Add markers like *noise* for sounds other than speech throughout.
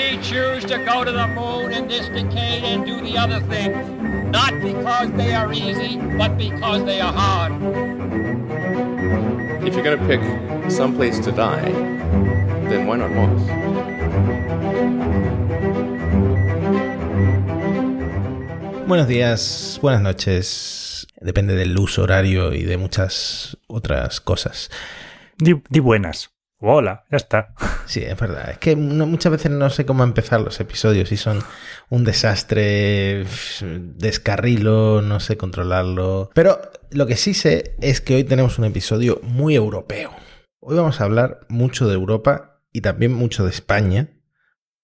We choose to go to the moon in this decade and do the other thing, not because they are easy, but because they are hard. If you're going to pick some place to die, then why not Mars? Buenos días, buenas noches. Depende del uso horario y de muchas otras cosas. Di, di buenas. Hola, ya está. Sí, es verdad. Es que muchas veces no sé cómo empezar los episodios y son un desastre, descarrilo, no sé controlarlo. Pero lo que sí sé es que hoy tenemos un episodio muy europeo. Hoy vamos a hablar mucho de Europa y también mucho de España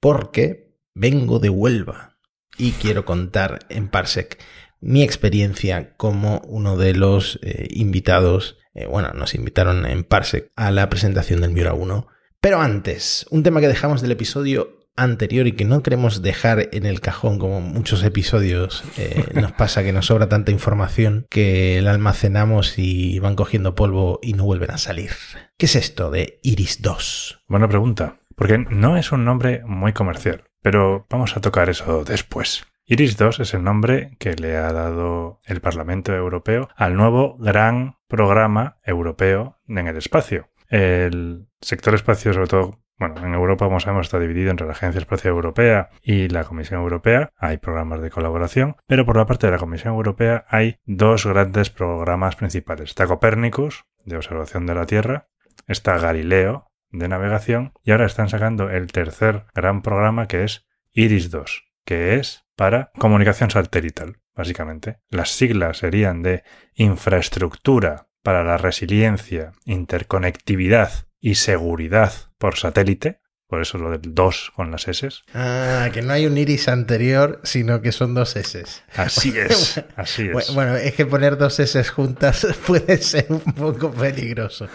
porque vengo de Huelva y quiero contar en Parsec mi experiencia como uno de los eh, invitados, eh, bueno, nos invitaron en Parsec a la presentación del Miura 1. Pero antes, un tema que dejamos del episodio anterior y que no queremos dejar en el cajón como muchos episodios eh, nos pasa que nos sobra tanta información que la almacenamos y van cogiendo polvo y no vuelven a salir. ¿Qué es esto de Iris 2? Buena pregunta. Porque no es un nombre muy comercial, pero vamos a tocar eso después. Iris 2 es el nombre que le ha dado el Parlamento Europeo al nuevo gran programa europeo en el espacio. El sector espacio, sobre todo, bueno, en Europa, como sabemos, está dividido entre la Agencia Espacial Europea y la Comisión Europea. Hay programas de colaboración, pero por la parte de la Comisión Europea hay dos grandes programas principales. Está Copernicus, de observación de la Tierra, está Galileo, de navegación, y ahora están sacando el tercer gran programa que es Iris 2, que es para comunicación satelital, básicamente. Las siglas serían de infraestructura para la resiliencia, interconectividad y seguridad por satélite, por eso lo del 2 con las S. Ah, que no hay un iris anterior, sino que son dos S. Así *laughs* es, así es. Bueno, es que poner dos S juntas *laughs* puede ser un poco peligroso.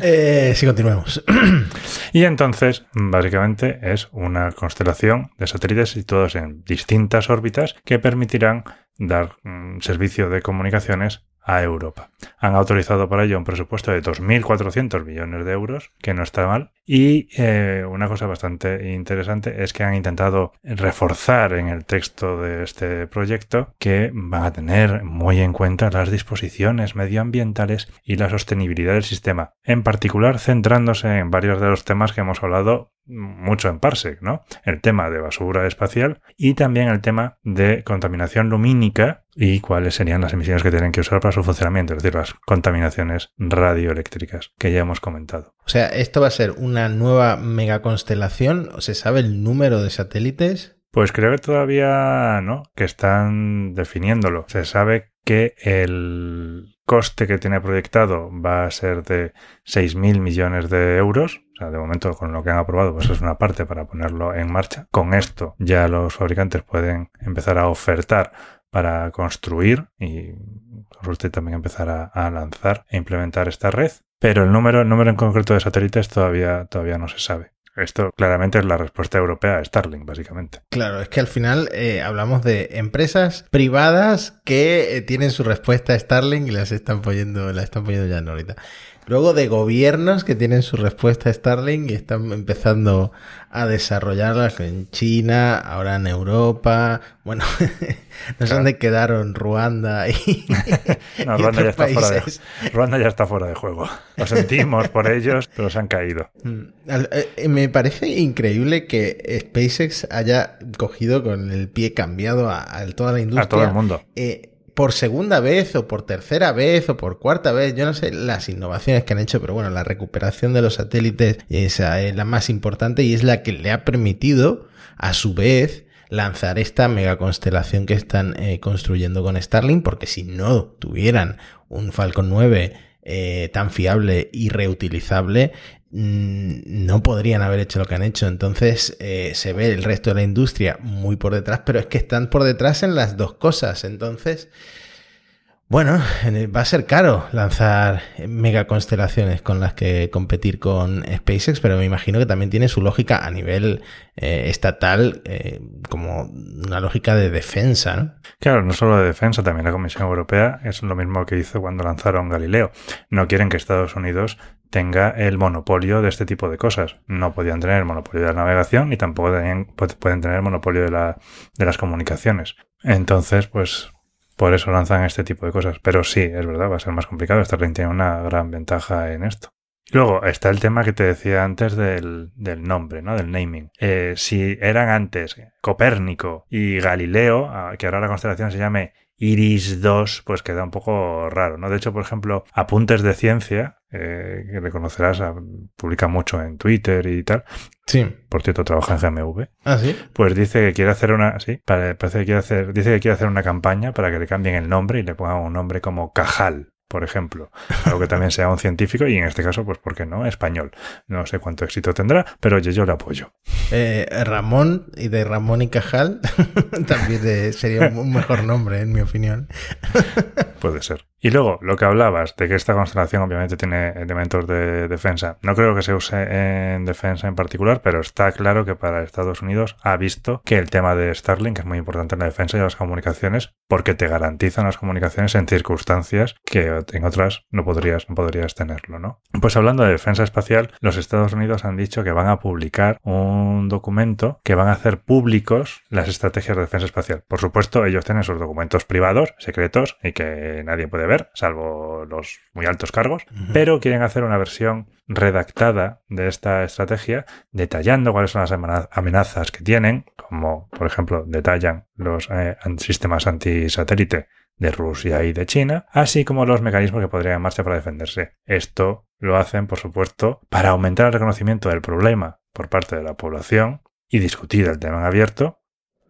Eh, si continuemos. Y entonces, básicamente, es una constelación de satélites situados en distintas órbitas que permitirán dar mm, servicio de comunicaciones a Europa. Han autorizado para ello un presupuesto de 2.400 millones de euros, que no está mal. Y eh, una cosa bastante interesante es que han intentado reforzar en el texto de este proyecto que van a tener muy en cuenta las disposiciones medioambientales y la sostenibilidad del sistema, en particular centrándose en varios de los temas que hemos hablado mucho en Parsec, ¿no? El tema de basura espacial y también el tema de contaminación lumínica y cuáles serían las emisiones que tienen que usar para su funcionamiento, es decir, las contaminaciones radioeléctricas que ya hemos comentado. O sea, esto va a ser una nueva megaconstelación. ¿Se sabe el número de satélites? Pues creo que todavía no, que están definiéndolo. Se sabe que el coste que tiene proyectado va a ser de 6.000 millones de euros. O sea, de momento con lo que han aprobado, pues es una parte para ponerlo en marcha. Con esto ya los fabricantes pueden empezar a ofertar para construir y usted también empezar a, lanzar e implementar esta red. Pero el número, el número en concreto de satélites todavía, todavía no se sabe. Esto claramente es la respuesta europea a Starlink, básicamente. Claro, es que al final eh, hablamos de empresas privadas que eh, tienen su respuesta a Starlink y las están poniendo, la están poniendo ya en órbita. Luego de gobiernos que tienen su respuesta a Starlink y están empezando a desarrollarlas en China, ahora en Europa. Bueno, *laughs* no sé dónde quedaron Ruanda y, *laughs* No, y Ruanda ya, está fuera de. Ruanda ya está fuera de juego. Lo sentimos por ellos, pero se han caído. Mm, eh, Me parece increíble que SpaceX haya cogido con el pie cambiado a, a toda la industria. A todo el mundo. eh, por segunda vez o por tercera vez o por cuarta vez, yo no sé las innovaciones que han hecho, pero bueno, la recuperación de los satélites esa es la más importante y es la que le ha permitido, a su vez, lanzar esta mega constelación que están eh, construyendo con Starlink, porque si no tuvieran un Falcon 9 eh, tan fiable y reutilizable, no podrían haber hecho lo que han hecho. Entonces eh, se ve el resto de la industria muy por detrás, pero es que están por detrás en las dos cosas. Entonces, bueno, va a ser caro lanzar mega constelaciones con las que competir con SpaceX, pero me imagino que también tiene su lógica a nivel eh, estatal, eh, como una lógica de defensa, ¿no? Claro, no solo de defensa, también la Comisión Europea es lo mismo que hizo cuando lanzaron Galileo. No quieren que Estados Unidos tenga el monopolio de este tipo de cosas. No podían tener el monopolio de la navegación ni tampoco pueden tener el monopolio de, la, de las comunicaciones. Entonces, pues por eso lanzan este tipo de cosas. Pero sí, es verdad, va a ser más complicado. Starlink tiene una gran ventaja en esto. Luego está el tema que te decía antes del, nombre, ¿no? Del naming. Eh, si eran antes Copérnico y Galileo, que ahora la constelación se llame Iris 2, pues queda un poco raro, ¿no? De hecho, por ejemplo, Apuntes de Ciencia, eh, que le conocerás, publica mucho en Twitter y tal. Sí. Por cierto, trabaja en GMV. Ah, sí. Pues dice que quiere hacer una, sí, parece que quiere hacer, dice que quiere hacer una campaña para que le cambien el nombre y le pongan un nombre como Cajal por ejemplo, algo que también sea un científico y en este caso, pues, ¿por qué no? Español. No sé cuánto éxito tendrá, pero yo, yo le apoyo. Eh, Ramón y de Ramón y Cajal *laughs* también sería un mejor nombre, en mi opinión. Puede ser. Y luego, lo que hablabas de que esta constelación obviamente tiene elementos de defensa. No creo que se use en defensa en particular, pero está claro que para Estados Unidos ha visto que el tema de Starlink es muy importante en la defensa y las comunicaciones porque te garantizan las comunicaciones en circunstancias que en otras no podrías, no podrías tenerlo, ¿no? Pues hablando de defensa espacial, los Estados Unidos han dicho que van a publicar un documento que van a hacer públicos las estrategias de defensa espacial. Por supuesto, ellos tienen sus documentos privados, secretos y que nadie puede ver salvo los muy altos cargos, pero quieren hacer una versión redactada de esta estrategia, detallando cuáles son las amenazas que tienen, como por ejemplo detallan los eh, sistemas antisatélite de Rusia y de China, así como los mecanismos que podrían en marcha para defenderse. Esto lo hacen, por supuesto, para aumentar el reconocimiento del problema por parte de la población y discutir el tema en abierto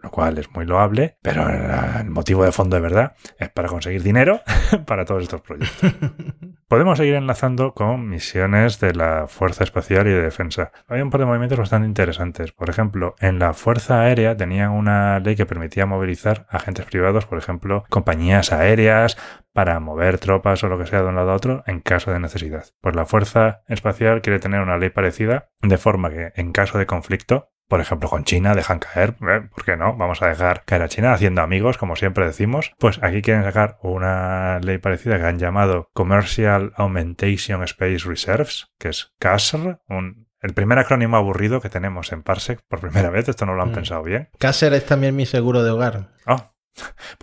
lo cual es muy loable, pero el motivo de fondo de verdad es para conseguir dinero *laughs* para todos estos proyectos. *laughs* Podemos seguir enlazando con misiones de la Fuerza Espacial y de Defensa. Hay un par de movimientos bastante interesantes. Por ejemplo, en la Fuerza Aérea tenían una ley que permitía movilizar agentes privados, por ejemplo, compañías aéreas, para mover tropas o lo que sea de un lado a otro en caso de necesidad. Pues la Fuerza Espacial quiere tener una ley parecida, de forma que en caso de conflicto por ejemplo, con China dejan caer, ¿eh? ¿por qué no? Vamos a dejar caer a China haciendo amigos, como siempre decimos. Pues aquí quieren sacar una ley parecida que han llamado Commercial Augmentation Space Reserves, que es CASR, el primer acrónimo aburrido que tenemos en Parsec por primera vez, esto no lo han mm. pensado bien. CASR es también mi seguro de hogar. Oh,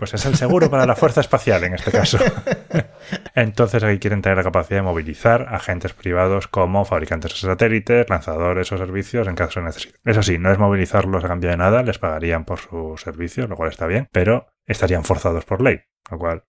pues es el seguro para la fuerza espacial en este caso. *laughs* Entonces aquí quieren tener la capacidad de movilizar agentes privados como fabricantes de satélites, lanzadores o servicios en caso de necesidad. Eso sí, no es movilizarlos a cambio de nada, les pagarían por sus servicios, lo cual está bien, pero estarían forzados por ley, lo cual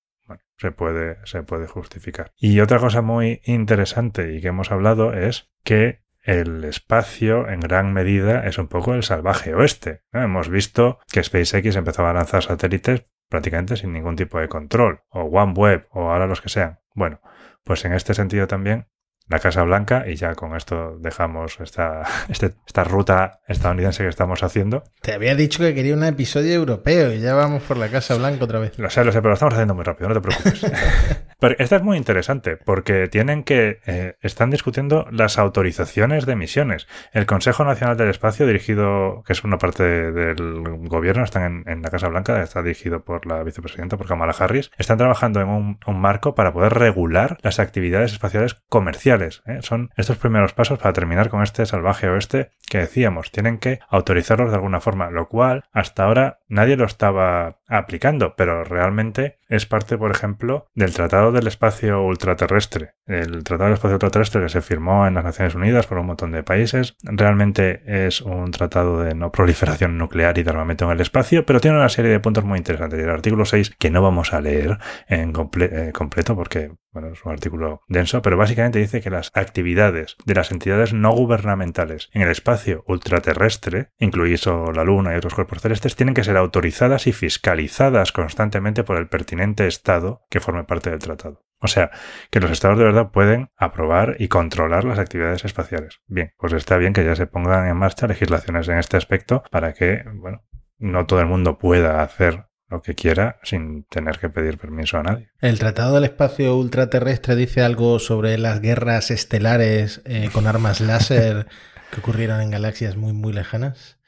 se puede, se puede justificar. Y otra cosa muy interesante y que hemos hablado es que el espacio en gran medida es un poco el salvaje oeste. Hemos visto que SpaceX empezaba a lanzar satélites prácticamente sin ningún tipo de control, o OneWeb, o ahora los que sean. Bueno, pues en este sentido también la Casa Blanca y ya con esto dejamos esta, *laughs* este, esta ruta estadounidense que estamos haciendo. Te había dicho que quería un episodio europeo y ya vamos por la Casa Blanca otra vez. Lo sé, lo sé, pero lo estamos haciendo muy rápido, no te preocupes. *laughs* pero esta es muy interesante porque tienen que, eh, están discutiendo las autorizaciones de misiones. El Consejo Nacional del Espacio, dirigido, que es una parte del gobierno, están en, la Casa Blanca, está dirigido por la vicepresidenta, por Kamala Harris, están trabajando en un marco para poder regular las actividades espaciales comerciales ¿eh? Son estos primeros pasos para terminar con este salvaje oeste que decíamos, tienen que autorizarlos de alguna forma, lo cual hasta ahora nadie lo estaba aplicando, pero realmente es parte, por ejemplo, del Tratado del Espacio Ultraterrestre. El Tratado del Espacio Ultraterrestre que se firmó en las Naciones Unidas por un montón de países, realmente es un tratado de no proliferación nuclear y de armamento en el espacio, pero tiene una serie de puntos muy interesantes. El artículo 6, que no vamos a leer en eh, completo porque bueno, es un artículo denso, pero básicamente dice que las actividades de las entidades no gubernamentales en el espacio ultraterrestre, incluido la Luna y otros cuerpos celestes, tienen que ser autorizadas y fiscalizadas constantemente por el pertinente Estado que forme parte del tratado. O sea, que los estados de verdad pueden aprobar y controlar las actividades espaciales. Bien, pues está bien que ya se pongan en marcha legislaciones en este aspecto para que, bueno, no todo el mundo pueda hacer lo que quiera sin tener que pedir permiso a nadie. ¿El Tratado del Espacio Ultraterrestre dice algo sobre las guerras estelares eh, con armas láser que ocurrieron en galaxias muy, muy lejanas?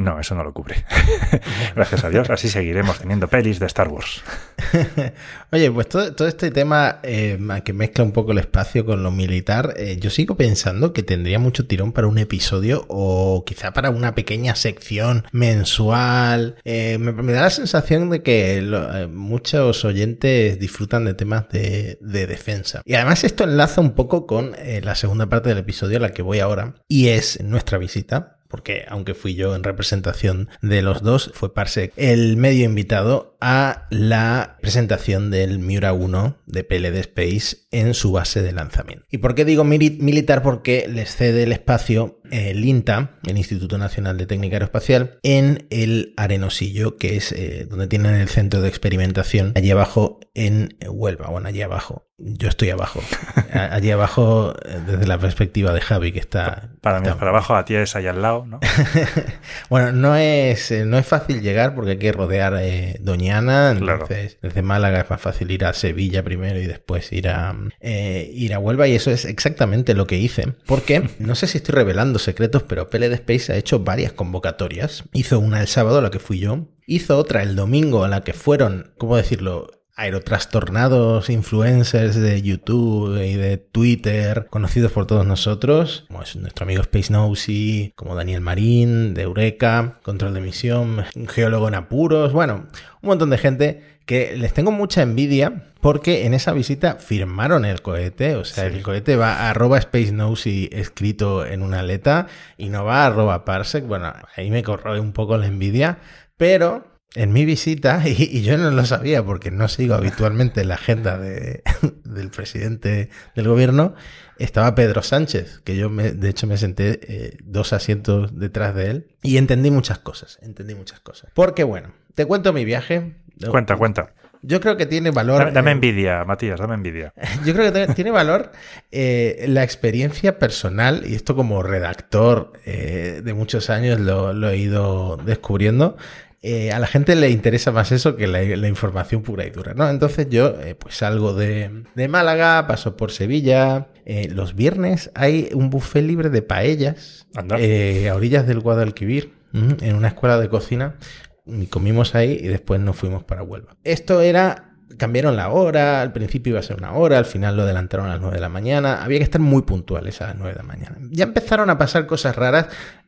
No, eso no lo cubre. *laughs* Gracias a Dios, así seguiremos teniendo pelis de Star Wars. *laughs* Oye, pues todo, este tema eh, que mezcla un poco el espacio con lo militar, eh, yo sigo pensando que tendría mucho tirón para un episodio o quizá para una pequeña sección mensual. Eh, me, da la sensación de que muchos oyentes disfrutan de temas de, defensa. Y además esto enlaza un poco con la segunda parte del episodio a la que voy ahora y es nuestra visita porque aunque fui yo en representación de los dos, fue Parsec el medio invitado a la presentación del Miura 1 de PLD Space en su base de lanzamiento. ¿Y por qué digo militar? Porque les cede el espacio el INTA, el Instituto Nacional de Técnica Aeroespacial, en el Arenosillo, que es eh, donde tienen el centro de experimentación, allí abajo en Huelva, bueno, allí abajo. Yo estoy abajo. *laughs* Allí abajo, eh, desde la perspectiva de Javi, que está. Para está... mí, para abajo, a ti es allá al lado, ¿no? *laughs* bueno, no es, no es fácil llegar porque hay que rodear eh, Doñana. Entonces, claro. desde Málaga es más fácil ir a Sevilla primero y después ir a, eh, ir a Huelva. Y eso es exactamente lo que hice. Porque no sé si estoy revelando secretos, pero PLD Space ha hecho varias convocatorias. Hizo una el sábado, a la que fui yo. Hizo otra el domingo, a la que fueron, ¿cómo decirlo? aerotrastornados influencers de YouTube y de Twitter, conocidos por todos nosotros, como es nuestro amigo Space Nosy, como Daniel Marín, de Eureka, Control de Misión, un geólogo en apuros, bueno, un montón de gente que les tengo mucha envidia porque en esa visita firmaron el cohete, o sea, sí. el cohete va a arroba Space Nosy escrito en una aleta y no va a arroba Parsec, bueno, ahí me corroe un poco la envidia, pero en mi visita, *laughs* y, y, yo no lo sabía porque no sigo habitualmente la agenda de, *laughs* del presidente del gobierno, estaba Pedro Sánchez, que yo me, de hecho me senté eh, dos asientos detrás de él y entendí muchas cosas, entendí muchas cosas. Porque bueno, te cuento mi viaje. Cuenta, cuenta. Yo creo que tiene valor. Dame, dame envidia, Matías, dame envidia. *laughs* Yo creo que tiene valor eh, la experiencia personal, y esto como redactor eh, de muchos años lo, lo he ido descubriendo. Eh, a la gente le interesa más eso que la, la información pura y dura, ¿no? Entonces yo eh, pues salgo de, de, Málaga, paso por Sevilla. Eh, los viernes hay un buffet libre de paellas a orillas del Guadalquivir, en una escuela de cocina. Y comimos ahí y después nos fuimos para Huelva. Esto era cambiaron la hora, al principio iba a ser una hora, al final lo adelantaron a las 9 de la mañana, había que estar muy puntuales a las 9 de la mañana. Ya empezaron a pasar cosas raras,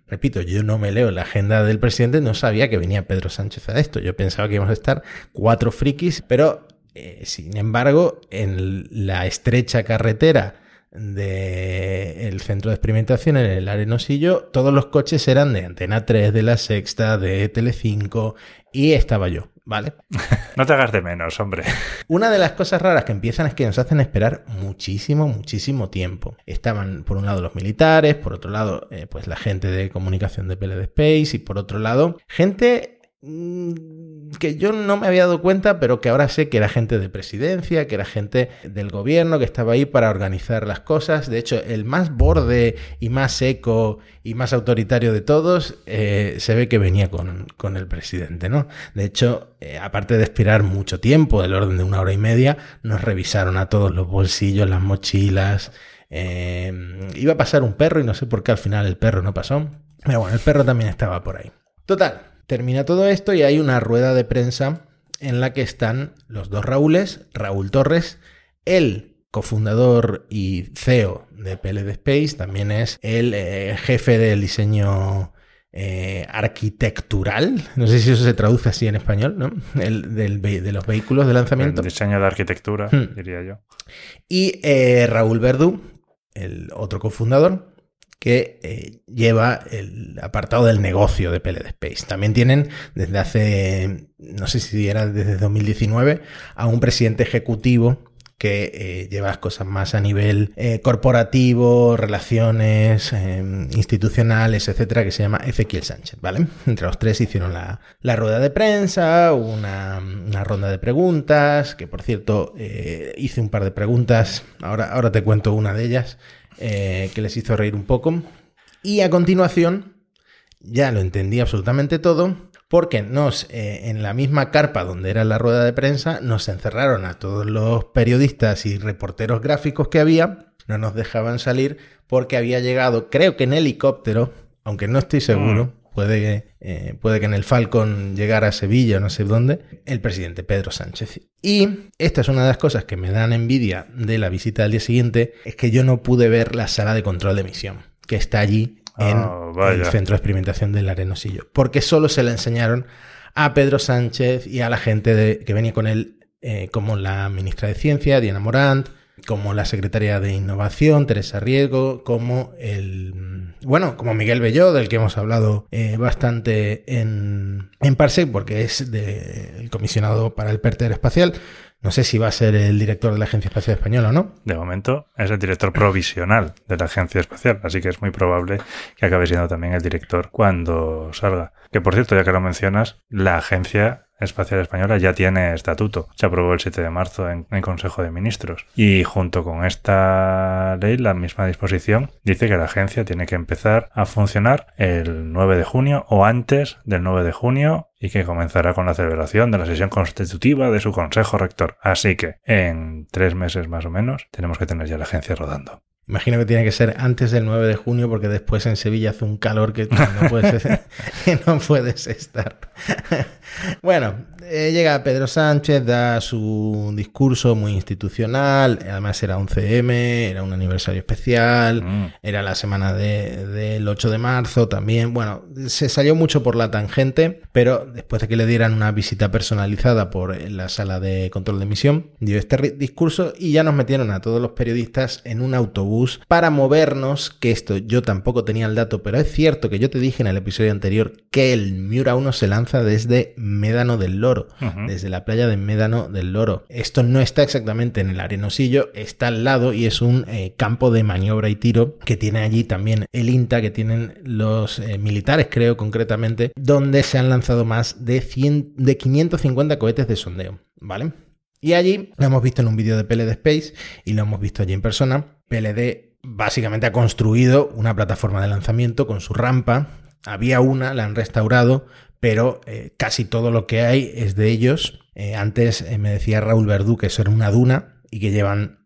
repito, yo no me leo la agenda del presidente, no sabía que venía Pedro Sánchez a esto, yo pensaba que íbamos a estar cuatro frikis, pero eh, sin embargo, en la estrecha carretera del centro de experimentación en el Arenosillo, todos los coches eran de Antena 3, de La Sexta, de Telecinco y estaba yo, ¿vale? *laughs* no te hagas de menos, hombre. Una de las cosas raras que empiezan es que nos hacen esperar muchísimo, muchísimo tiempo. Estaban por un lado los militares, por otro lado eh, pues la gente de comunicación de PLD Space y por otro lado gente que yo no me había dado cuenta, pero que ahora sé que era gente de presidencia, que era gente del gobierno, que estaba ahí para organizar las cosas. De hecho, el más borde y más seco y más autoritario de todos eh, se ve que venía con, con, el presidente, ¿no? De hecho, eh, aparte de expirar mucho tiempo, del orden de una hora y media, nos revisaron a todos los bolsillos, las mochilas. Eh, iba a pasar un perro y no sé por qué al final el perro no pasó. Pero bueno, el perro también estaba por ahí. Total, Termina todo esto y hay una rueda de prensa en la que están los dos Raúles, Raúl Torres, el cofundador y CEO de PLD Space, también es el eh, jefe del diseño eh, arquitectural, no sé si eso se traduce así en español, ¿no? El, del, de los vehículos de lanzamiento. El diseño de arquitectura, hmm. diría yo. Y eh, Raúl Verdú, el otro cofundador, que eh, lleva el apartado del negocio de PLD Space. También tienen desde hace, no sé si era desde 2019, a un presidente ejecutivo que eh, lleva las cosas más a nivel eh, corporativo, relaciones institucionales, etcétera, que se llama Ezequiel Sánchez, ¿vale? Entre los tres hicieron la, la rueda de prensa, una, una, ronda de preguntas, que por cierto hice un par de preguntas, ahora, ahora te cuento una de ellas eh, que les hizo reír un poco. Y a continuación, ya lo entendí absolutamente todo, porque nos, eh, en la misma carpa donde era la rueda de prensa, nos encerraron a todos los periodistas y reporteros gráficos que había, no nos dejaban salir porque había llegado, creo que en helicóptero, aunque no estoy seguro, puede, eh, puede que en el Falcon llegara a Sevilla o no sé dónde, el presidente Pedro Sánchez. Y esta es una de las cosas que me dan envidia de la visita del día siguiente, es que yo no pude ver la sala de control de emisión, que está allí en Ah, vaya. el centro de experimentación del Arenosillo, porque solo se la enseñaron a Pedro Sánchez y a la gente de- que venía con él, eh, como la ministra de Ciencia, Diana Morant, como la secretaria de Innovación, Teresa Riego, como el. Bueno, como Miguel Belló, del que hemos hablado eh, bastante en, en Parsec, porque es de- el comisionado para el PERTER espacial. No sé si va a ser el director de la Agencia Espacial Española o no. De momento es el director provisional de la Agencia Espacial, así que es muy probable que acabe siendo también el director cuando salga. Que por cierto, ya que lo mencionas, la Agencia Espacial Española ya tiene estatuto. Se aprobó el 7 de marzo en, en Consejo de Ministros. Y junto con esta ley, la misma disposición dice que la agencia tiene que empezar a funcionar el 9 de junio o antes del 9 de junio y que comenzará con la celebración de la sesión constitutiva de su Consejo Rector. Así que en tres meses más o menos tenemos que tener ya la agencia rodando. Imagino que tiene que ser antes del 9 de junio porque después en Sevilla hace un calor que no puedes, *laughs* no puedes estar. Bueno, eh, llega Pedro Sánchez, da su discurso muy institucional, además era un CM, era un aniversario especial, Mm. era la semana de- del 8 de marzo también. Bueno, se salió mucho por la tangente, pero después de que le dieran una visita personalizada por la sala de control de emisión, dio este discurso y ya nos metieron a todos los periodistas en un autobús para movernos, que esto yo tampoco tenía el dato, pero es cierto que yo te dije en el episodio anterior que el Miura 1 se lanza desde Médano del Loro, desde la playa de Médano del Loro. Esto no está exactamente en el arenosillo, está al lado y es un eh, campo de maniobra y tiro que tiene allí también el INTA, que tienen los eh, militares, creo concretamente, donde se han lanzado más de, 100, de 550 cohetes de sondeo, ¿vale? Y allí lo hemos visto en un vídeo de PLD Space y lo hemos visto allí en persona. PLD básicamente ha construido una plataforma de lanzamiento con su rampa. Había una, la han restaurado, pero eh, casi todo lo que hay es de ellos. Eh, antes eh, me decía Raúl Verdú que eso era una duna y que llevan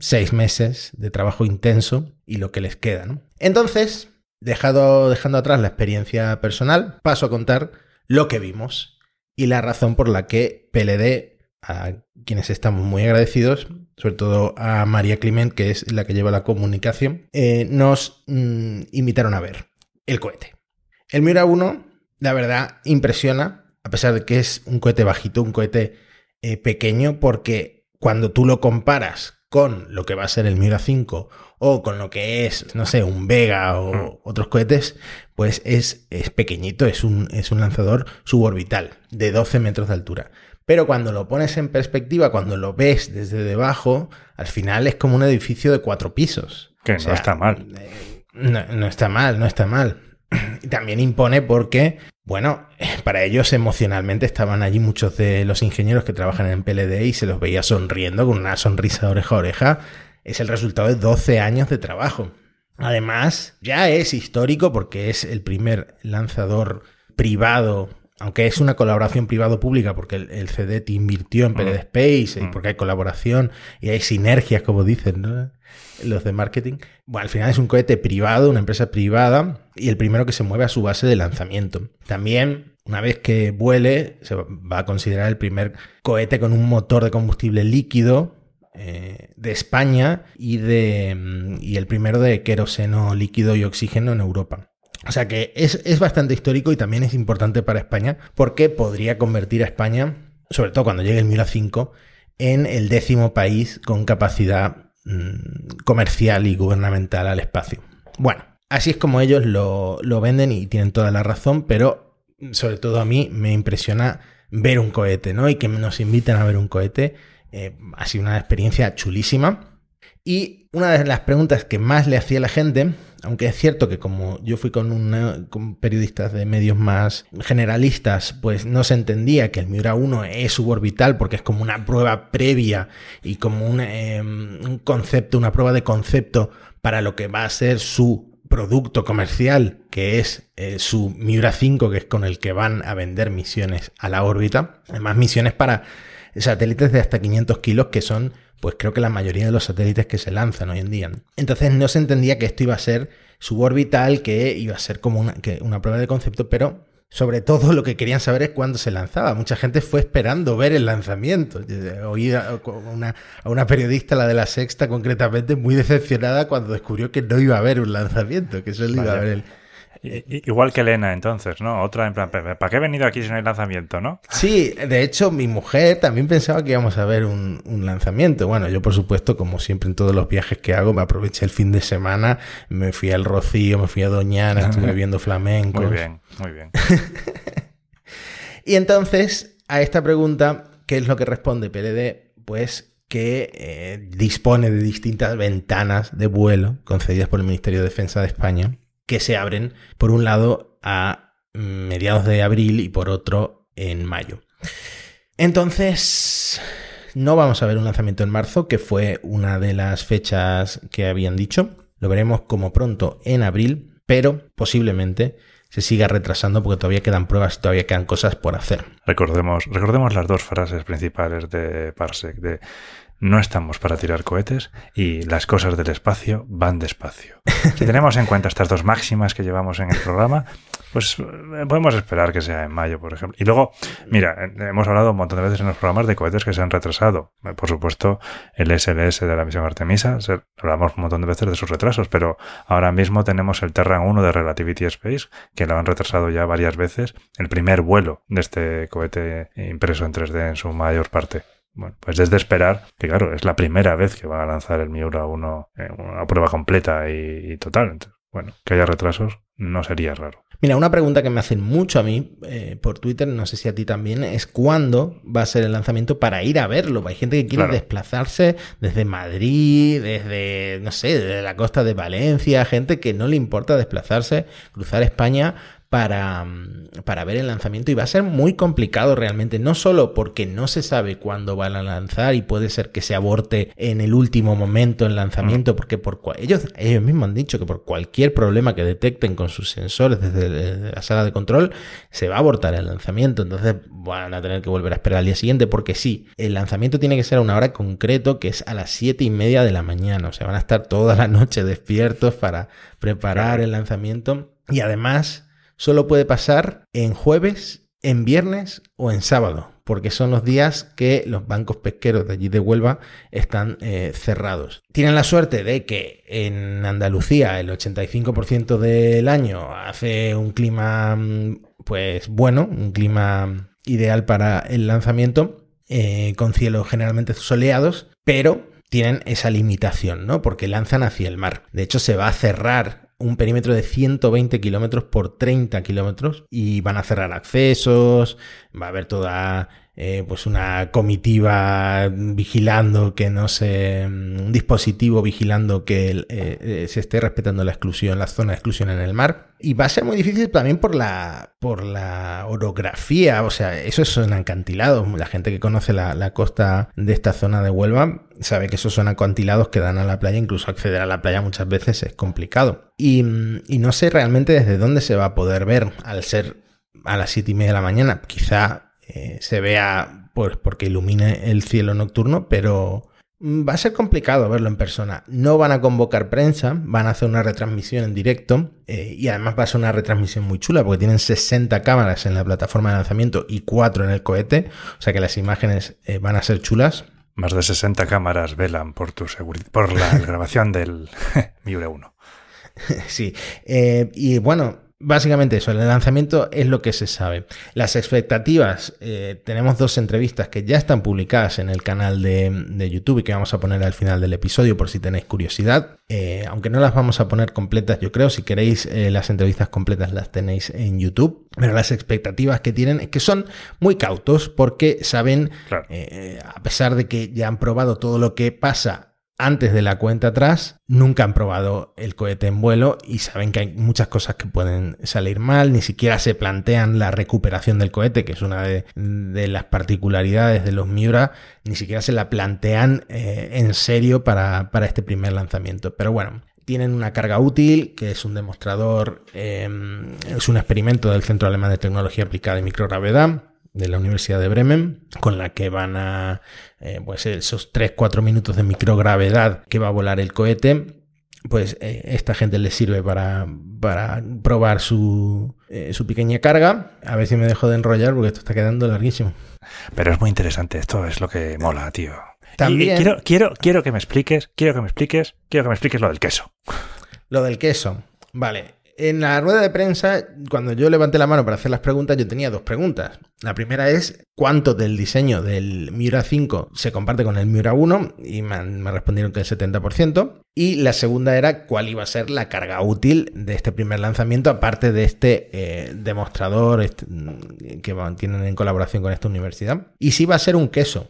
seis meses de trabajo intenso y lo que les queda. ¿no? Entonces, dejado, dejando atrás la experiencia personal, paso a contar lo que vimos y la razón por la que PLD, a quienes estamos muy agradecidos, sobre todo a María Clement, que es la que lleva la comunicación, nos mm, invitaron a ver el cohete. El Miura 1, la verdad, impresiona, a pesar de que es un cohete bajito, un cohete eh, pequeño, porque cuando tú lo comparas con lo que va a ser el Miura 5 o con lo que es, no sé, un Vega o Mm. otros cohetes, pues es, es pequeñito, es un, es un lanzador suborbital de 12 metros de altura. Pero cuando lo pones en perspectiva, cuando lo ves desde debajo, al final es como un edificio de cuatro pisos. Que no está mal. eh, No, no está mal, no está mal. *clears throat* Y También impone porque, bueno, *laughs* para ellos emocionalmente estaban allí muchos de los ingenieros que trabajan en PLD y se los veía sonriendo con una sonrisa oreja a oreja. Es el resultado de 12 años de trabajo. Además, ya es histórico porque es el primer lanzador privado, aunque es una colaboración privado-pública, porque el, el CDT invirtió en PLD Space, y Mm. porque hay colaboración y hay sinergias, como dicen, ¿no? los de marketing. Bueno, al final es un cohete privado, una empresa privada, y el primero que se mueve a su base de lanzamiento. También, una vez que vuele, se va a considerar el primer cohete con un motor de combustible líquido eh, de España y, de, mm, y el primero de queroseno líquido y oxígeno en Europa. O sea que es, es bastante histórico y también es importante para España porque podría convertir a España, sobre todo cuando llegue el Miura 5, en el décimo país con capacidad mm, comercial y gubernamental al espacio. Bueno, así es como ellos lo, lo venden y tienen toda la razón, pero sobre todo a mí me impresiona ver un cohete, ¿no? Y que nos inviten a ver un cohete. eh, ha sido una experiencia chulísima. Y una de las preguntas que más le hacía la gente, aunque es cierto que como yo fui con, una- con periodistas de medios más generalistas, pues no se entendía que el Miura 1 es suborbital porque es como una prueba previa y como un, eh, un concepto, una prueba de concepto para lo que va a ser su producto comercial, que es eh, su Miura 5, que es con el que van a vender misiones a la órbita. Además, misiones para satélites de hasta 500 kilos, que son, pues creo que la mayoría de los satélites que se lanzan hoy en día. Entonces no se entendía que esto iba a ser suborbital que iba a ser como una, una prueba de concepto, pero sobre todo lo que querían saber es cuándo se lanzaba. Mucha gente fue esperando ver el lanzamiento. Oí a una, a una periodista, la de la sexta concretamente, muy decepcionada cuando descubrió que no iba a haber un lanzamiento, que solo iba a haber el, Igual que Elena, entonces, ¿no? Otra en plan, ¿para qué he venido aquí si no hay lanzamiento, no? Sí, de hecho, mi mujer también pensaba que íbamos a ver un, lanzamiento. Bueno, yo, por supuesto, como siempre en todos los viajes que hago, me aproveché el fin de semana, me fui al Rocío, me fui a Doñana, estuve viendo flamenco. Muy bien, muy bien. *laughs* y entonces, a esta pregunta, ¿qué es lo que responde PLD? Pues que eh, dispone de distintas ventanas de vuelo concedidas por el Ministerio de Defensa de España que se abren, por un lado, a mediados de abril y por otro en mayo. Entonces, no vamos a ver un lanzamiento en marzo, que fue una de las fechas que habían dicho. Lo veremos como pronto en abril, pero posiblemente se siga retrasando porque todavía quedan pruebas todavía quedan cosas por hacer. Recordemos, recordemos las dos frases principales de Parsec, de no estamos para tirar cohetes y las cosas del espacio van despacio. *laughs* Si tenemos en cuenta estas dos máximas que llevamos en el programa, pues eh, podemos esperar que sea en mayo, por ejemplo. Y luego, mira, eh, hemos hablado un montón de veces en los programas de cohetes que se han retrasado. Eh, por supuesto, el SLS de la misión Artemisa, hablamos un montón de veces de sus retrasos, pero ahora mismo tenemos el Terran 1 de Relativity Space, que lo han retrasado ya varias veces, el primer vuelo de este cohete impreso en 3D en su mayor parte. Bueno, pues es de esperar que, claro, es la primera vez que va a lanzar el Miura 1 en una prueba completa y, total. Entonces, bueno, que haya retrasos no sería raro. Mira, una pregunta que me hacen mucho a mí eh, por Twitter, no sé si a ti también, es cuándo va a ser el lanzamiento para ir a verlo. Hay gente que quiere desplazarse desde Madrid, desde, no sé, desde la costa de Valencia, gente que no le importa desplazarse, cruzar España para, para, ver el lanzamiento y va a ser muy complicado realmente, no solo porque no se sabe cuándo van a lanzar y puede ser que se aborte en el último momento el lanzamiento, porque por ellos, ellos mismos han dicho que por cualquier problema que detecten con sus sensores desde la sala de control, se va a abortar el lanzamiento, entonces van a tener que volver a esperar al día siguiente, porque sí, el lanzamiento tiene que ser a una hora concreto, que es a las siete y media de la mañana, o sea, van a estar toda la noche *laughs* despiertos para preparar el lanzamiento. Y además solo puede pasar en jueves, en viernes o en sábado, porque son los días que los bancos pesqueros de allí de Huelva están eh, cerrados. Tienen la suerte de que en Andalucía el 85% del año hace un clima mm, pues bueno, un clima ideal para el lanzamiento, eh, con cielos generalmente soleados, pero tienen esa limitación, ¿no? Porque lanzan hacia el mar. De hecho, se va a cerrar un perímetro de 120 kilómetros por 30 kilómetros y van a cerrar accesos, va a haber toda eh, pues una comitiva vigilando que no se. un dispositivo vigilando que eh, eh, se esté respetando la exclusión, la zona de exclusión en el mar. Y va a ser muy difícil también por la, por la orografía, o sea, eso son acantilados. La gente que conoce la, costa de esta zona de Huelva sabe que esos son acantilados que dan a la playa, incluso acceder a la playa muchas veces es complicado. Y, y no sé realmente desde dónde se va a poder ver al ser a las siete y media de la mañana. Quizá eh, se vea pues, porque ilumine el cielo nocturno, pero va a ser complicado verlo en persona. No van a convocar prensa, van a hacer una retransmisión en directo eh, y además va a ser una retransmisión muy chula porque tienen 60 cámaras en la plataforma de lanzamiento y 4 en el cohete, o sea que las imágenes eh, van a ser chulas. Más de 60 cámaras velan por tu seguridad, por la *laughs* grabación del *laughs* Miura 1. sí, y bueno, Básicamente eso, el lanzamiento es lo que se sabe. Las expectativas, eh, tenemos dos entrevistas que ya están publicadas en el canal de, YouTube y que vamos a poner al final del episodio por si tenéis curiosidad. Eh, aunque no las vamos a poner completas, yo creo, si queréis eh, las entrevistas completas las tenéis en YouTube. Pero las expectativas que tienen es que son muy cautos porque saben, a pesar de que ya han probado todo lo que pasa antes de la cuenta atrás, nunca han probado el cohete en vuelo y saben que hay muchas cosas que pueden salir mal, ni siquiera se plantean la recuperación del cohete, que es una de, las particularidades de los Miura, ni siquiera se la plantean eh, en serio para, este primer lanzamiento. Pero bueno, tienen una carga útil, que es un demostrador, em, es un experimento del Centro Alemán de Tecnología Aplicada y Microgravedad de la Universidad de Bremen, con la que van a, eh, pues esos 3-4 minutos de microgravedad que va a volar el cohete. pues eh, esta gente les sirve para, para probar su, eh, su pequeña carga. A ver si me dejo de enrollar porque esto está quedando larguísimo. Pero es muy interesante, esto es lo que mola, tío. Y- También- y quiero, quiero, quiero que me expliques, quiero que me expliques, quiero que me expliques lo del queso. Lo del queso. Vale. En la rueda de prensa, cuando yo levanté la mano para hacer las preguntas, yo tenía dos preguntas. La primera es cuánto del diseño del Miura 5 se comparte con el Miura 1 y me, respondieron que el 70%. Y la segunda era cuál iba a ser la carga útil de este primer lanzamiento, aparte de este eh, demostrador este, mm, que van- tienen en colaboración con esta universidad. Y si va a ser un queso.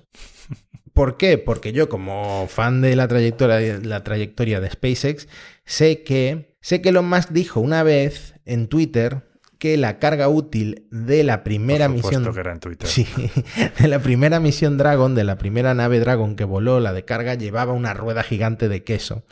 ¿Por qué? Porque yo, como fan de la trayectoria de SpaceX, sé que, sé que Elon Musk dijo una vez en Twitter que la carga útil de la primera Por misión. que era en Twitter. Sí, *laughs* de la primera misión Dragon, de la primera nave Dragon que voló, la de carga, llevaba una rueda gigante de queso.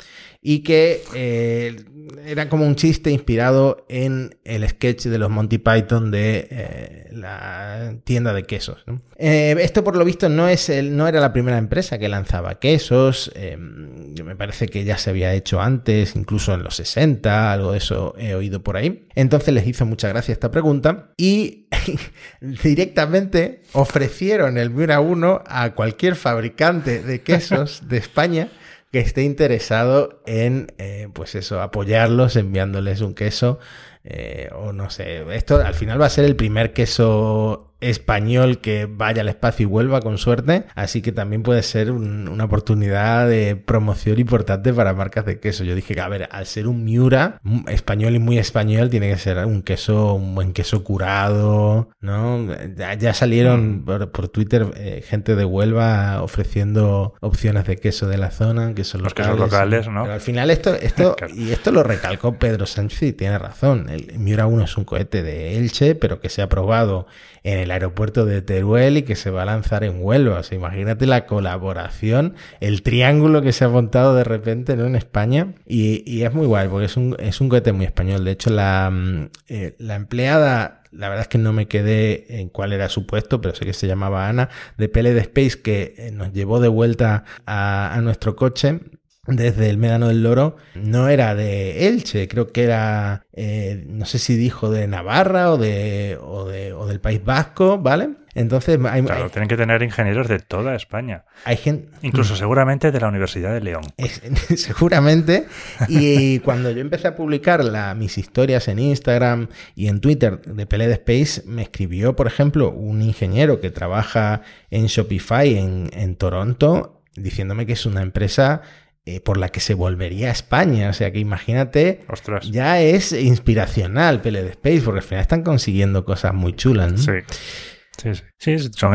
Y que eh, era como un chiste inspirado en el sketch de los Monty Python de eh, la tienda de quesos. Eh, esto, por lo visto, no, es el, no era la primera empresa que lanzaba quesos. me parece que ya se había hecho antes, incluso en los 60, algo de eso he oído por ahí. Entonces les hizo mucha gracia esta pregunta y *laughs* directamente ofrecieron el Miura 1 a cualquier fabricante de quesos de España que esté interesado en, eh, pues eso, apoyarlos enviándoles un queso. eh, o no sé, esto al final va a ser el primer queso español que vaya al espacio y vuelva con suerte, así que también puede ser un- una oportunidad de promoción importante para marcas de queso. Yo dije que, a ver, al ser un Miura mm, español y muy español, tiene que ser un queso, un buen queso curado, ¿no? Ya, ya salieron por, por Twitter eh, gente de Huelva ofreciendo opciones de queso de la zona, quesos Los locales. quesos locales, ¿no? Pero al final esto, esto *laughs* y esto lo recalcó Pedro Sánchez y tiene razón. El Miura 1 es un cohete de Elche, pero que se ha probado en el aeropuerto de Teruel y que se va a lanzar en Huelva. Imagínate la colaboración, el triángulo que se ha montado de repente ¿no? en España. Y, y es muy guay, porque es un, es un cohete muy español. De hecho, la, mm, eh, la empleada, la verdad es que no me quedé en cuál era su puesto, pero sé que se llamaba Ana, de PLD Space, que eh, nos llevó de vuelta a, a nuestro coche desde el Médano del Loro no era de Elche, creo que era, eh, no sé si dijo de Navarra o, de, o, de, o del País Vasco, ¿vale? Entonces hay, Claro, hay, tienen que tener ingenieros de toda España. hay gente... Incluso seguramente de la Universidad de León. Es- *laughs* seguramente. Y cuando yo empecé a publicar la- mis historias en Instagram y en Twitter de Peled Space, me escribió, por ejemplo, un ingeniero que trabaja en Shopify en, en Toronto, diciéndome que es una empresa eh, por la que se volvería a España. O sea que imagínate, Ostras. ya es inspiracional Peled Space, porque al final están consiguiendo cosas muy chulas. ¿no? Sí. Sí, sí. Sí, son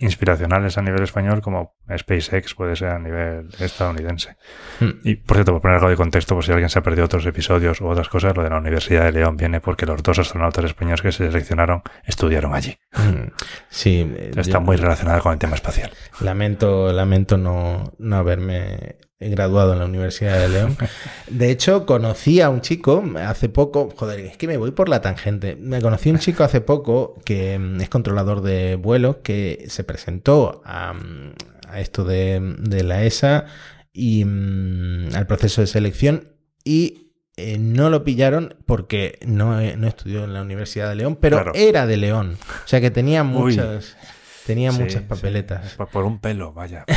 inspiracionales a nivel español como SpaceX puede ser a nivel estadounidense. Mm. Y por cierto, por poner algo de contexto, por si alguien se ha perdido otros episodios u otras cosas, lo de la Universidad de León viene porque los dos astronautas españoles que se seleccionaron estudiaron allí. Mm. Sí, eh, Está yo- muy relacionada con el tema espacial. Lamento, lamento no, no haberme graduado en la Universidad de León. De hecho, conocí a un chico hace poco, joder, es que me voy por la tangente. Me conocí a un chico hace poco que mm, es controlador de vuelos que se presentó a, mm, a esto de, de la ESA y mm, al proceso de selección y eh, no lo pillaron porque no, eh, no estudió en la Universidad de León, pero Claro. era de León. O sea que tenía Uy. muchas, tenía Sí, muchas papeletas. Por un pelo, vaya. *laughs*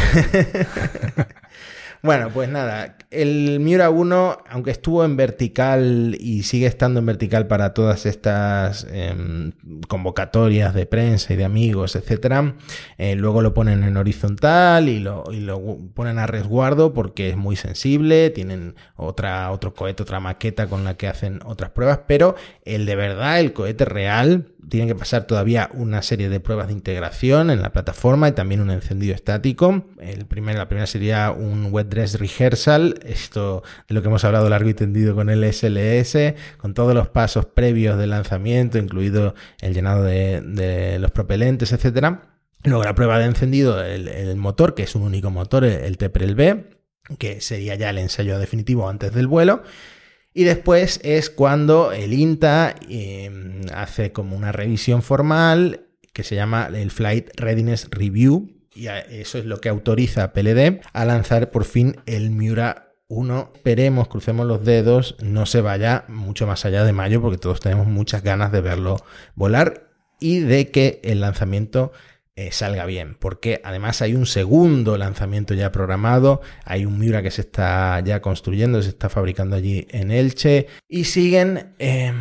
Bueno, pues nada, el Miura 1, aunque estuvo en vertical y sigue estando en vertical para todas estas em, convocatorias de prensa y de amigos, etcétera, eh, luego lo ponen en horizontal y lo, ponen a resguardo porque es muy sensible, tienen otra, otro cohete, otra maqueta con la que hacen otras pruebas, pero el de verdad, el cohete real, tiene que pasar todavía una serie de pruebas de integración en la plataforma y también un encendido estático. El primer, la primera sería un wet dress rehearsal, esto de lo que hemos hablado largo y tendido con el SLS, con todos los pasos previos del lanzamiento, incluido el llenado de, los propelentes, etcétera. Luego la prueba de encendido, el, motor, que es un único motor, el, el TPRL B, que sería ya el ensayo definitivo antes del vuelo. Y después es cuando el INTA eh, hace como una revisión formal que se llama el Flight Readiness Review. Y eso es lo que autoriza a PLD a lanzar por fin el Miura 1, esperemos, crucemos los dedos, no se vaya mucho más allá de mayo porque todos tenemos muchas ganas de verlo volar y de que el lanzamiento eh, salga bien, porque además hay un segundo lanzamiento ya programado, hay un Miura que se está ya construyendo, se está fabricando allí en Elche y siguen eh,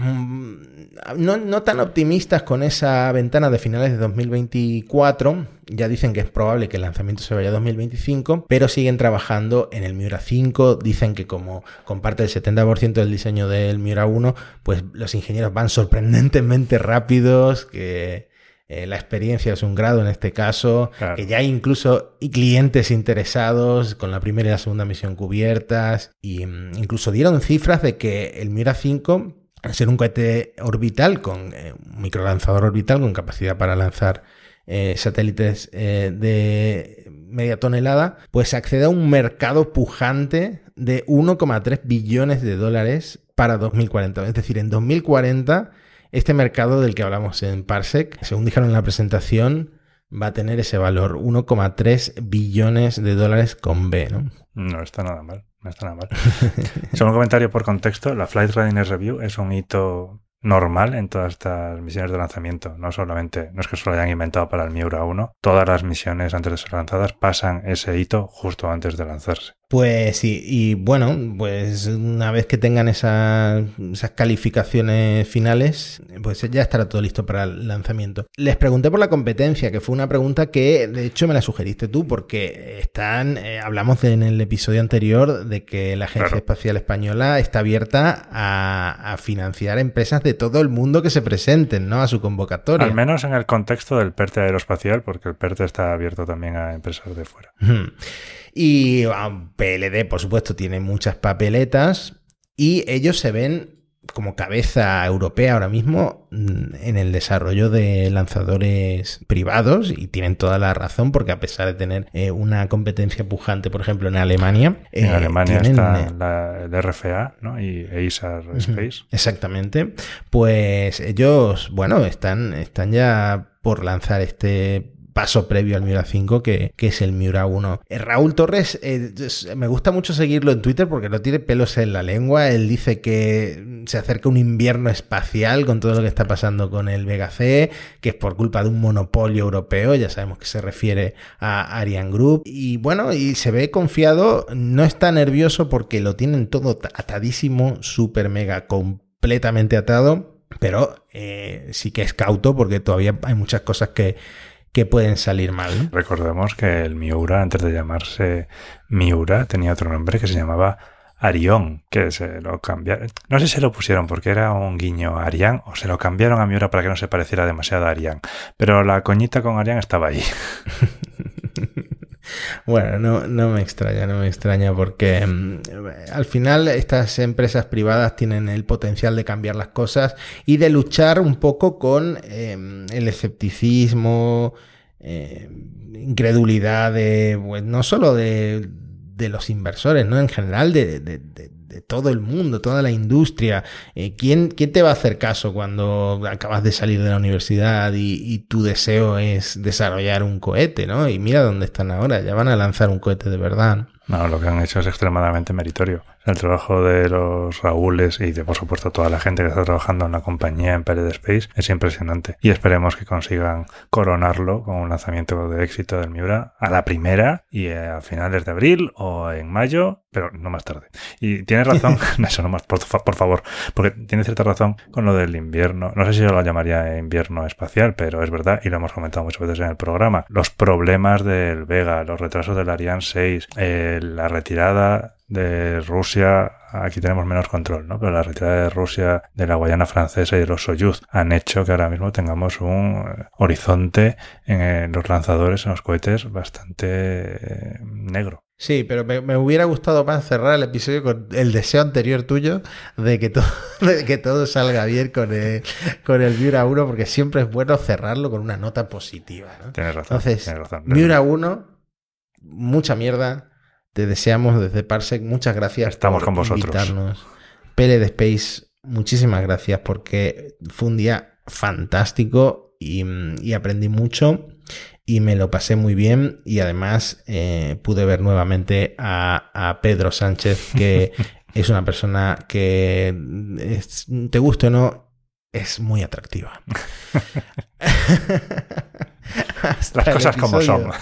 no, tan optimistas con esa ventana de finales de 2024, ya dicen que es probable que el lanzamiento se vaya a 2025, pero siguen trabajando en el Miura 5, dicen que como comparte el 70% del diseño del Miura 1, pues los ingenieros van sorprendentemente rápidos, que eh, la experiencia es un grado en este caso, que ya hay incluso clientes interesados con la primera y la segunda misión cubiertas, y mm, incluso dieron cifras de que el Mira 5, al ser un cohete orbital, con eh, un microlanzador orbital con capacidad para lanzar eh, satélites de media tonelada, pues accede a un mercado pujante de 1,3 billones de dólares para 2040. Es decir, en 2040 este mercado del que hablamos en Parsec, según dijeron en la presentación, va a tener ese valor, 1,3 billones de dólares con B, ¿no? No está nada mal, no está nada mal. *laughs* Solo un comentario por contexto, la Flight Readiness Review es un hito normal en todas estas misiones de lanzamiento. No solamente, no es que solo hayan inventado para el Miura 1, todas las misiones antes de ser lanzadas pasan ese hito justo antes de lanzarse. Pues sí, y bueno, pues una vez que tengan esas, calificaciones finales, pues ya estará todo listo para el lanzamiento. Les pregunté por la competencia, que fue una pregunta que de hecho me la sugeriste tú, porque están, eh, hablamos en el episodio anterior de que la Agencia Espacial Española está abierta a, a, financiar empresas de todo el mundo que se presenten, ¿no? A su convocatoria. Al menos en el contexto del PERTE aeroespacial, porque el PERTE está abierto también a empresas de fuera. Y PLD, por supuesto, tiene muchas papeletas y ellos se ven como cabeza europea ahora mismo mm, en el desarrollo de lanzadores privados y tienen toda la razón porque a pesar de tener eh, una competencia pujante, por ejemplo, en Alemania. En eh, Alemania está eh, la, el RFA ¿no? y EISAR Space. Exactamente. Pues ellos, bueno, están, están ya por lanzar este paso previo al Miura 5, que, es el Miura 1. Eh, Raúl Torres, eh, me gusta mucho seguirlo en Twitter porque no tiene pelos en la lengua. Él dice que se acerca un invierno espacial con todo lo que está pasando con el Vega C, que es por culpa de un monopolio europeo, ya sabemos que se refiere a Ariane Group. Y bueno, y se ve confiado, no está nervioso porque lo tienen todo atadísimo, súper mega completamente atado, pero eh, sí que es cauto porque todavía hay muchas cosas que que pueden salir mal. Recordemos que el Miura, antes de llamarse Miura, tenía otro nombre que se llamaba Arión, que se lo cambiaron. No sé si se lo pusieron porque era un guiño a Arián o se lo cambiaron a Miura para que no se pareciera demasiado a Arián. Pero la coñita con Arián estaba ahí. *laughs* Bueno, no, no, me extraña, no me extraña porque mm, al final estas empresas privadas tienen el potencial de cambiar las cosas y de luchar un poco con em, el escepticismo, em, incredulidad de, pues, no solo de, de, los inversores, ¿no? En general de, de de todo el mundo, toda la industria. Eh, ¿quién, ¿quién, te va a hacer caso cuando acabas de salir de la universidad y, tu deseo es desarrollar un cohete, ¿no? Y mira dónde están ahora, ya van a lanzar un cohete de verdad. No, lo que han hecho es extremadamente meritorio. El trabajo de los Raúles y de, por supuesto, toda la gente que está trabajando en la compañía en PLD Space es impresionante. Y esperemos que consigan coronarlo con un lanzamiento de éxito del Miura a la primera y a finales de abril o en mayo, pero no más tarde. Y tienes razón, *laughs* *laughs* eso no más, por, por, favor, porque tiene cierta razón con lo del invierno. No sé si yo lo llamaría invierno espacial, pero es verdad, y lo hemos comentado muchas veces en el programa. Los problemas del Vega, los retrasos del Ariane 6, eh, la retirada de Rusia, aquí tenemos menos control, ¿no? Pero la retirada de Rusia de la Guayana francesa y de los Soyuz han hecho que ahora mismo tengamos un eh, horizonte en eh, los lanzadores, en los cohetes, bastante eh, negro. Sí, pero me, hubiera gustado más cerrar el episodio con el deseo anterior tuyo de que todo, *laughs* que todo salga bien con el, con el Miura 1, porque siempre es bueno cerrarlo con una nota positiva. ¿no? Tienes razón. Entonces, tienes razón. Miura 1, mucha mierda, te deseamos desde Parsec muchas gracias Estamos por con vosotros. invitarnos. Pele de Space, muchísimas gracias porque fue un día fantástico y, aprendí mucho. y me lo pasé muy bien y además eh, pude ver nuevamente a, a Pedro Sánchez, que *laughs* es una persona que, es- te guste o no, es muy atractiva. *laughs* Las cosas como son.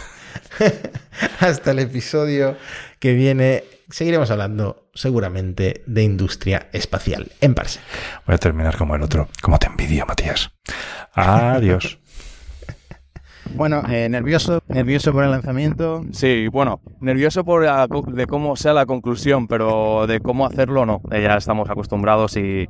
*laughs* Hasta el episodio que viene, seguiremos hablando seguramente de industria espacial en Parsec. Voy a terminar como el otro. Como te envidio, Matías. Adiós. *laughs* Bueno, eh, nervioso, nervioso por el lanzamiento. Sí, bueno, nervioso por la de cómo sea la conclusión, pero de cómo hacerlo no. Eh, Ya estamos acostumbrados y,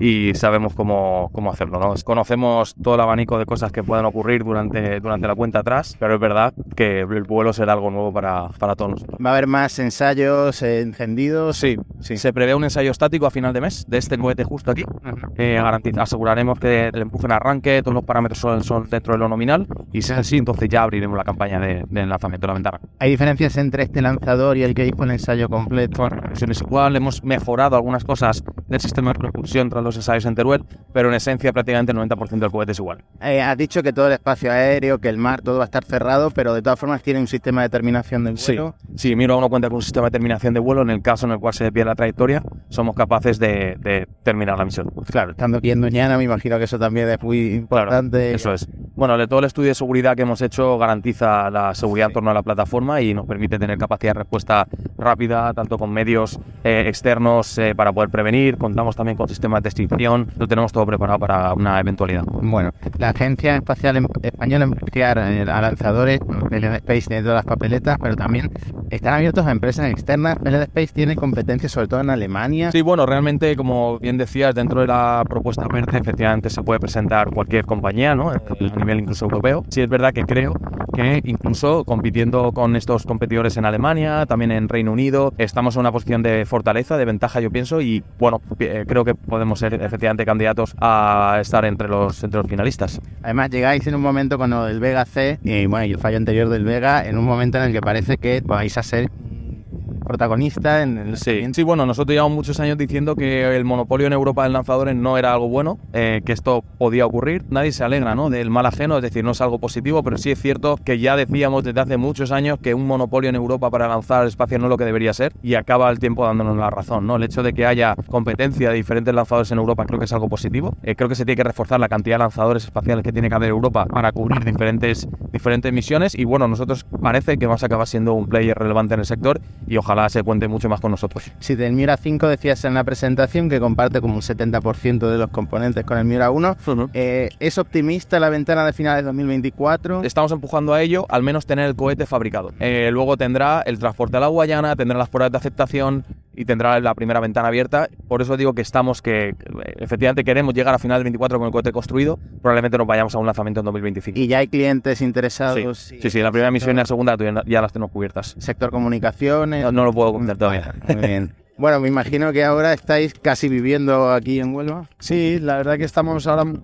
y sabemos cómo, cómo hacerlo. ¿no? Conocemos todo el abanico de cosas que pueden ocurrir durante, durante la cuenta atrás, pero es verdad que el vuelo será algo nuevo para, para todos nosotros. Va a haber más ensayos eh, encendidos. Sí, se prevé un ensayo estático a final de mes de este cohete justo aquí. Eh, garantiz- aseguraremos que el empuje en arranque, todos los parámetros son, son dentro de lo nominal y si es así, entonces ya abriremos la campaña de, de lanzamiento de la ventana. Hay diferencias entre este lanzador y el que hizo el ensayo completo. Bueno, es igual, hemos mejorado algunas cosas del sistema de propulsión tras los ensayos en Teruel, pero en esencia prácticamente el 90% del cohete es igual. Eh, has dicho que todo el espacio aéreo, que el mar, todo va a estar cerrado, pero de todas formas tiene un sistema de determinación del Sí, vuelo. sí, Miro uno cuenta con un sistema de terminación de vuelo. En el caso en el cual se desvíe la trayectoria, somos capaces de, de terminar la misión. Claro, estando aquí en Doñana, me imagino que eso también es muy importante. Eso es. Bueno, de todo el estudio de seguridad que hemos hecho garantiza la seguridad en torno a la plataforma y nos permite tener capacidad de respuesta rápida, tanto con medios eh, externos eh, para poder prevenir. Contamos también con sistemas de Lo tenemos todo preparado para una eventualidad. Bueno, la Agencia Espacial Em- Española en enviar eh, a lanzadores, Belén Space tiene todas las papeletas, pero también están abiertos a empresas externas. Belén Space tiene competencias sobre todo en Alemania. Sí, bueno, realmente, como bien decías, dentro de la propuesta verde, efectivamente se puede presentar cualquier compañía, ¿no? Eh, A nivel incluso europeo. Sí, es verdad que creo que incluso compitiendo con estos competidores en Alemania, también en Reino Unido, estamos en una posición de fortaleza, de ventaja, yo pienso, y bueno, eh, creo que podemos ser efectivamente candidatos a estar entre los, entre los finalistas. Además, llegáis en un momento con del Vega C y bueno, y el fallo anterior del Vega, en un momento en el que parece que vais a ser protagonista en el Sí, sí, bueno, nosotros llevamos muchos años diciendo que el monopolio en Europa de lanzadores no era algo bueno, eh, que esto podía ocurrir. Nadie se alegra ¿no? del mal ajeno, es decir, no es algo positivo, pero sí es cierto que ya decíamos desde hace muchos años que un monopolio en Europa para lanzar espacio no es lo que debería ser y acaba el tiempo dándonos la razón. ¿no? El hecho de que haya competencia de diferentes lanzadores en Europa creo que es algo positivo. Eh, creo que se tiene que reforzar la cantidad de lanzadores espaciales que tiene que haber Europa para cubrir diferentes, diferentes misiones y bueno, nosotros parece que vamos a acabar siendo un player relevante en el sector y ojalá se cuente mucho más con nosotros. Si del Miura 5 decías en la presentación que comparte como un 70% de los componentes con el Miura 1, eh, ¿es optimista la ventana de finales de 2024? Estamos empujando a ello, al menos tener el cohete fabricado. Eh, luego tendrá el transporte a la Guayana, tendrá las pruebas de aceptación y tendrá la primera ventana abierta. Por eso digo que estamos, que efectivamente queremos llegar a final del 24 con el cohete construido. Probablemente nos vayamos a un lanzamiento en 2025. Y ya hay clientes interesados. Sí, sí, sí, la primera misión y la segunda ya- ya las tenemos cubiertas. Sector comunicaciones. No, no lo puedo comentar todavía. Muy bien. Bueno, me imagino que ahora estáis casi viviendo aquí en Huelva. Sí, la verdad que estamos ahora con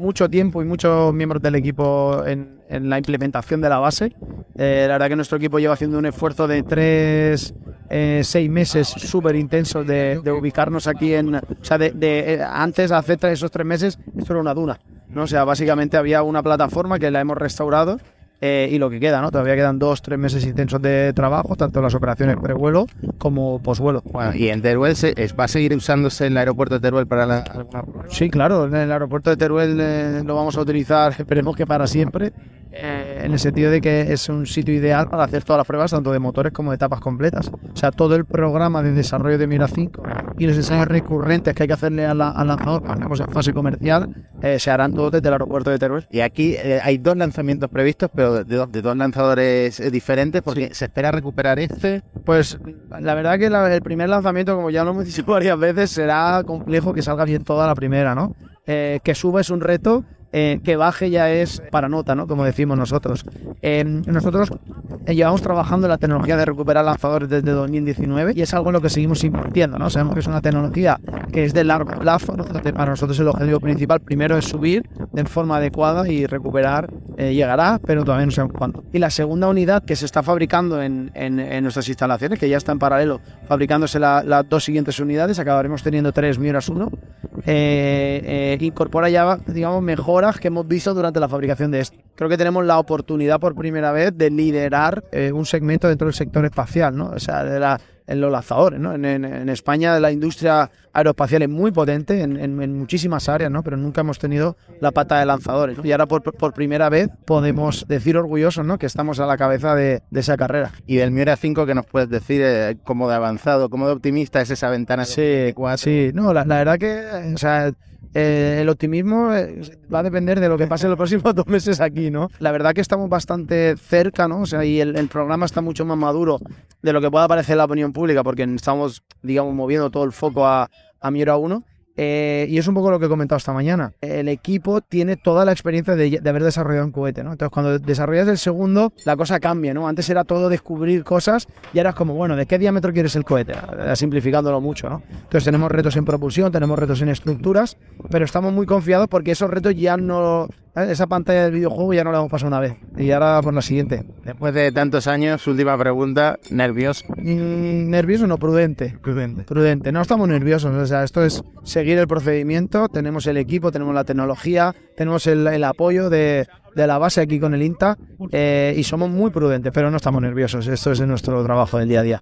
mucho tiempo y muchos miembros del equipo en, la implementación de la base. Eh, la verdad que nuestro equipo lleva haciendo un esfuerzo de tres, eh, seis meses súper intensos de, ubicarnos aquí en... O sea, de, de, eh, antes, hace tres- esos tres meses, esto era una duna. ¿no? Sea, básicamente había una plataforma que la hemos restaurado eh, y lo que queda, ¿no? Todavía quedan dos, tres meses intensos de trabajo, tanto las operaciones prevuelo como posvuelo. Bueno, y en Teruel se- es- va a seguir usándose el aeropuerto de Teruel para la, alguna? Sí, claro, en el aeropuerto de Teruel eh, lo vamos a utilizar, esperemos que para siempre, eh, en el sentido de que es un sitio ideal para hacer todas las pruebas, tanto de motores como de etapas completas. O sea, todo el programa de desarrollo de Mira 5 y los ensayos recurrentes que hay que hacerle a la- al lanzador cuando estamos en fase comercial eh, se harán todos desde el aeropuerto de Teruel. Y aquí eh, hay dos lanzamientos previstos, pero de, dos- de dos lanzadores eh, diferentes, porque se espera recuperar este. Pues la verdad que la- el primer lanzamiento, como ya lo hemos dicho *laughs* varias veces, será complejo que salga bien toda la primera, ¿no? Eh, que suba es un reto, eh, que baje ya es para nota, ¿no? Como decimos nosotros. Eh, nosotros eh, llevamos trabajando la tecnología de recuperar lanzadores desde 2019 y es algo en lo que seguimos invirtiendo, ¿no? Sabemos que es una tecnología que es de largo plazo, ¿no? Para nosotros el objetivo principal primero es subir de forma adecuada y recuperar eh, llegará, pero todavía no sabemos cuándo. Y la segunda unidad que se está fabricando en, en- en nuestras instalaciones, que ya está en paralelo fabricándose la- las dos siguientes unidades, acabaremos teniendo tres Miuras 1, eh, eh, incorpora ya, digamos, mejoras que hemos visto durante la fabricación de esto. Creo que tenemos la oportunidad por primera vez de liderar eh, un segmento dentro del sector espacial, ¿no? O sea, de la, en los lanzadores, ¿no? En, en- en España la industria aeroespacial es muy potente en, en- muchísimas áreas, ¿no? Pero nunca hemos tenido la pata de lanzadores. ¿no? Y ahora por, por primera vez podemos decir orgullosos, ¿no? Que estamos a la cabeza de, de esa carrera. Y del Miura 5, ¿qué nos puedes decir? eh, ¿Cómo de avanzado, cómo de optimista es esa ventana? Sí, sí. No, la, la verdad que, o sea, eh, el optimismo eh, va a depender de lo que pase en los próximos *laughs* dos meses aquí, ¿no? La verdad que estamos bastante cerca, ¿no? O sea, y el, programa está mucho más maduro de lo que pueda parecer la opinión pública, porque estamos, digamos, moviendo todo el foco a, a Miura 1. Eh, y es un poco lo que he comentado esta mañana. El equipo tiene toda la experiencia de, de haber desarrollado un cohete, ¿no? Entonces, cuando desarrollas el segundo, la cosa cambia, ¿no? Antes era todo descubrir cosas y ahora es como, bueno, ¿de qué diámetro quieres el cohete? Eh, Simplificándolo mucho, ¿no? Entonces, tenemos retos en propulsión, tenemos retos en estructuras, pero estamos muy confiados porque esos retos ya no. ¿Sabes? Esa pantalla del videojuego ya no la hemos pasado una vez. Y ahora por la siguiente. Después de tantos años, última pregunta, nervioso. Mm, ¿Nervioso no? Prudente. Prudente. Prudente. No estamos nerviosos. O sea, esto es seguir el procedimiento. Tenemos el equipo, tenemos la tecnología, tenemos el, el apoyo de, de la base aquí con el INTA eh, y somos muy prudentes, pero no estamos nerviosos. Esto es nuestro trabajo del día a día.